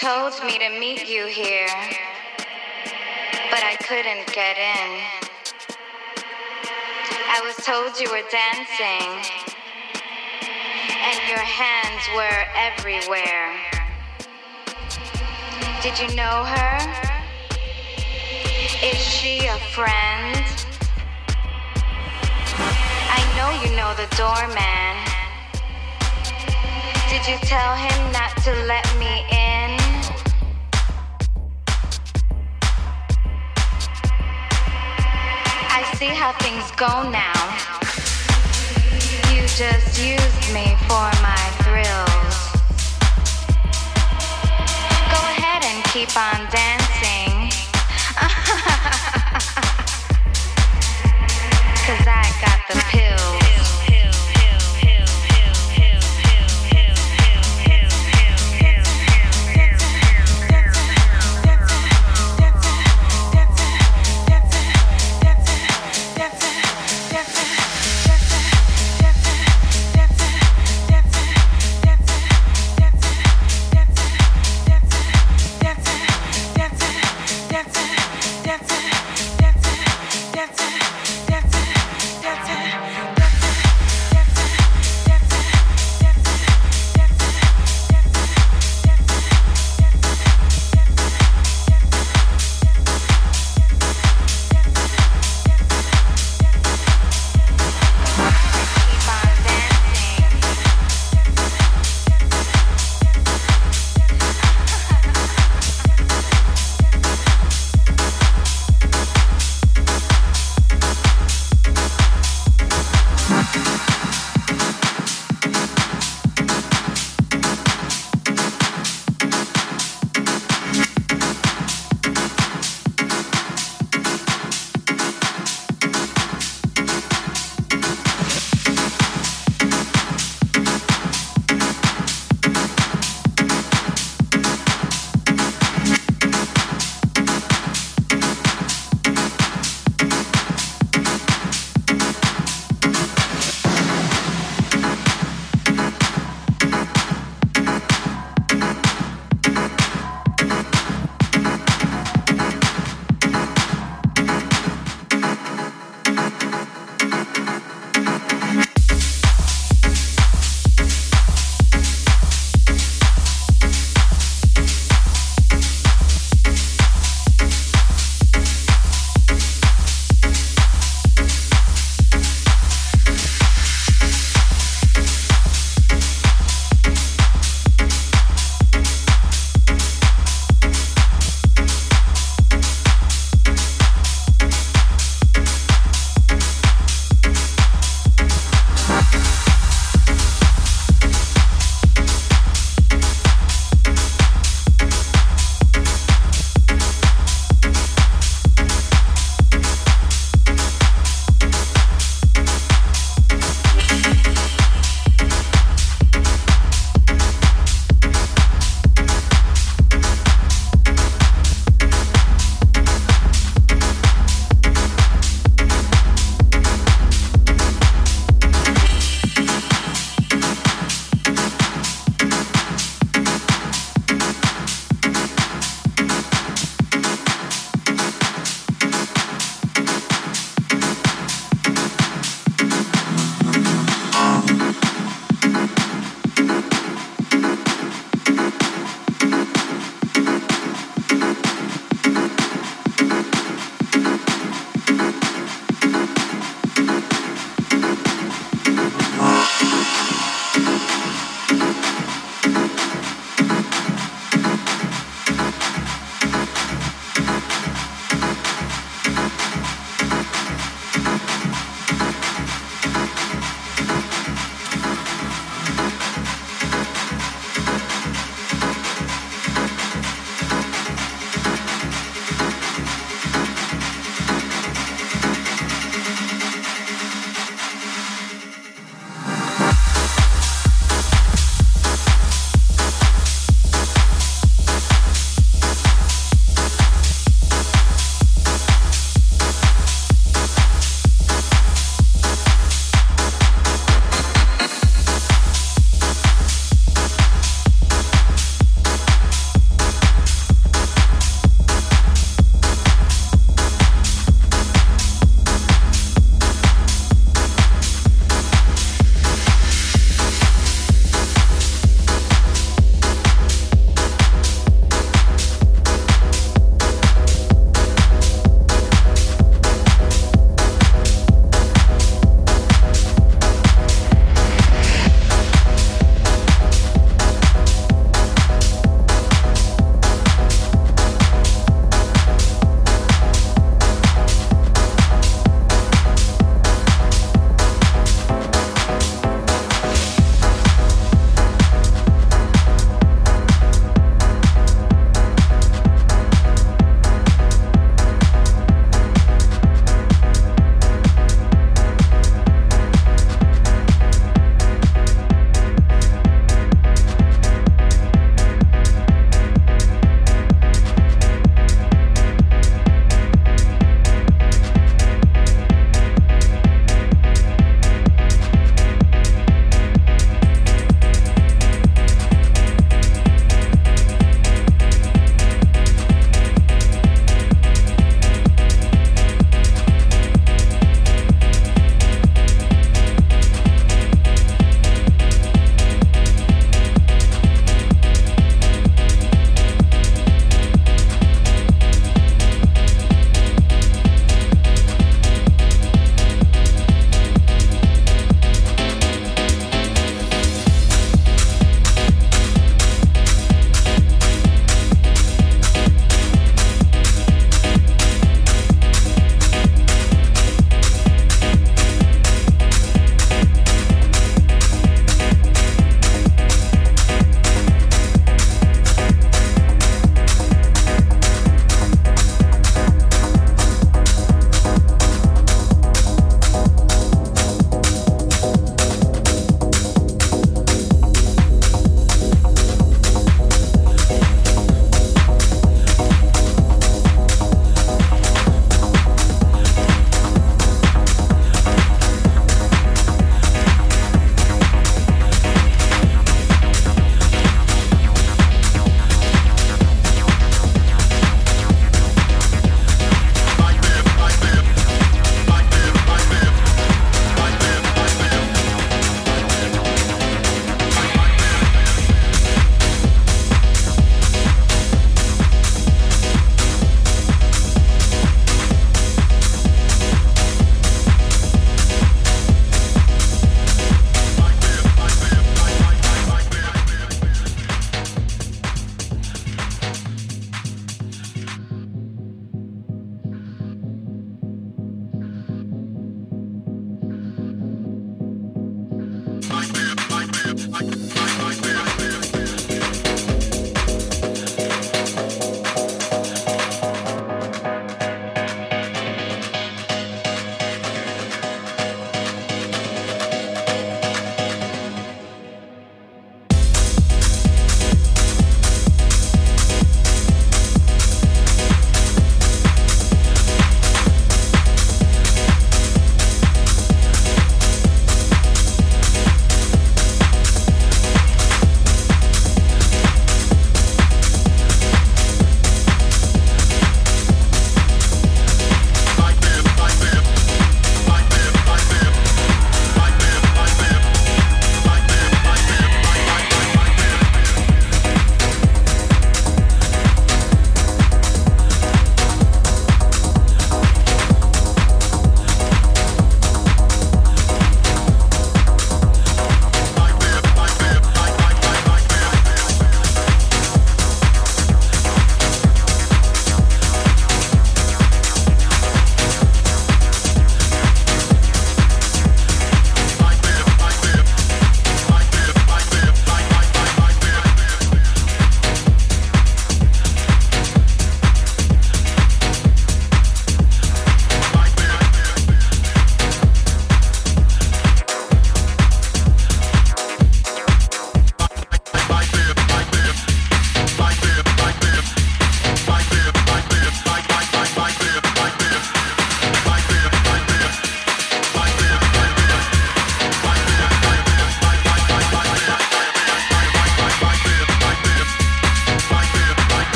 told me to meet you here, but I couldn't get in. I was told you were dancing, and your hands were everywhere. Did you know her? Is she a friend? I know you know the doorman. Did you tell him not to let me in? See how things go now. You just used me for my thrills. Go ahead and keep on dancing.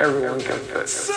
everyone gets this.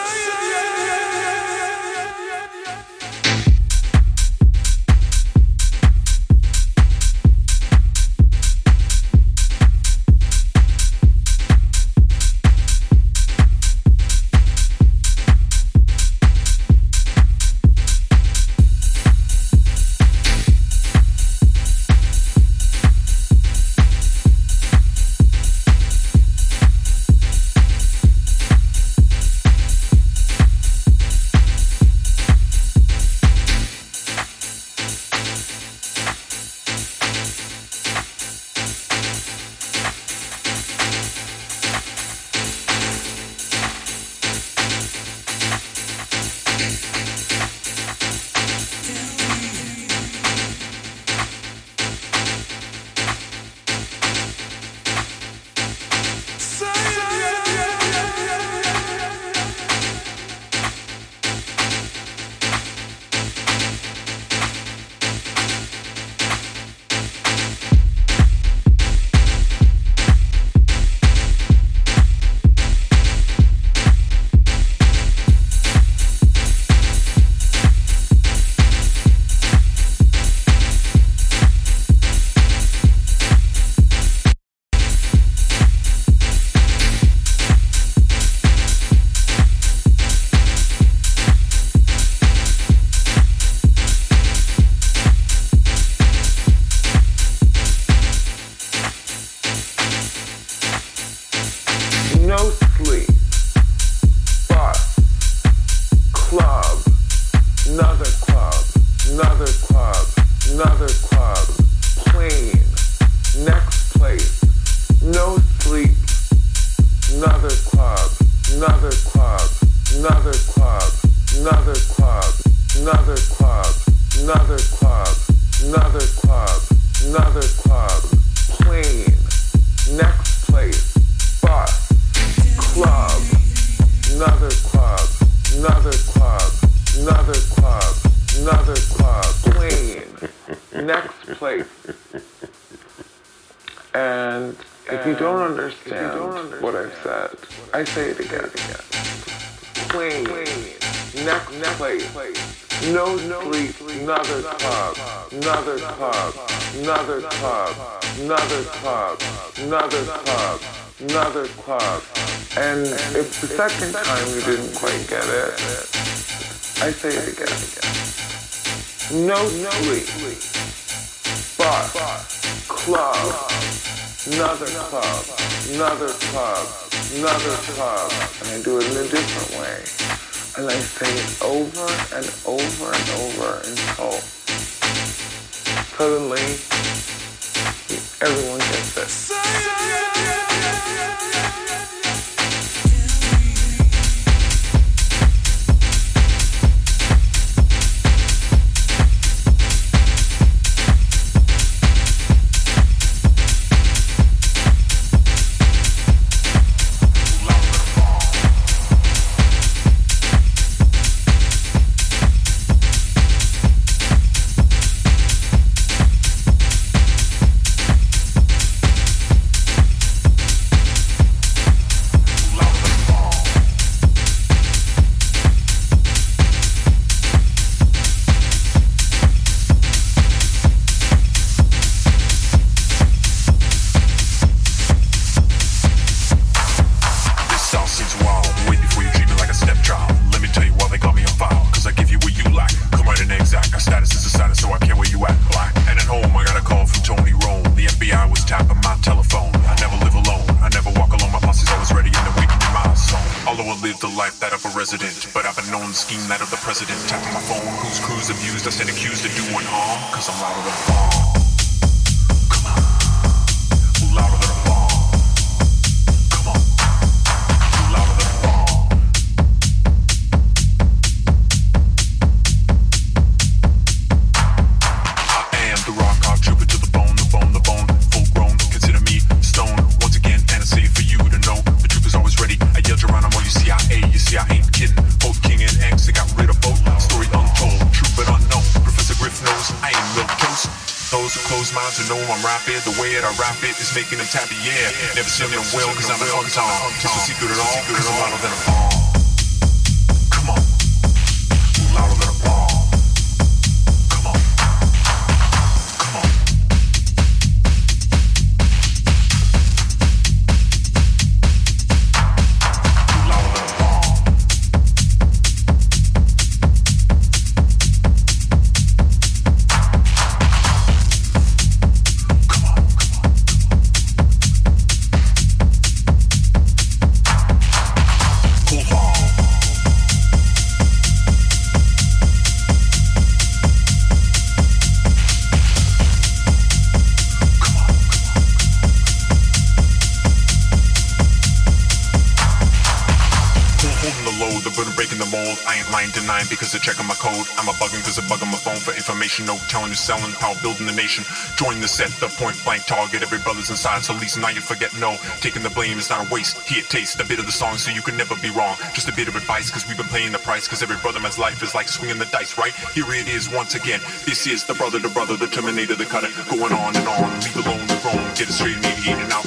Resident, but I've been known scheme that of the president. Tapping my phone, whose crews abused, I stand accused of doing harm, cause I'm louder than a bomb. Minds to know I'm rapid. The way that I rap it is making them tappy, yeah. Never seen them well, cause I'm an untown. It's a secret at all, cause I'm louder than a bomb. Selling, power building the nation. Join the set, the point blank target. Every brother's inside, so at least now you forget no. Taking the blame is not a waste. Here, taste a bit of the song so you can never be wrong. Just a bit of advice because we've been paying the price. Because every brother man's life is like swinging the dice, right? Here it is once again. This is the brother, the brother, the terminator, the cutter. Going on and on. Leave alone the grown. Get it straight, mediate and out.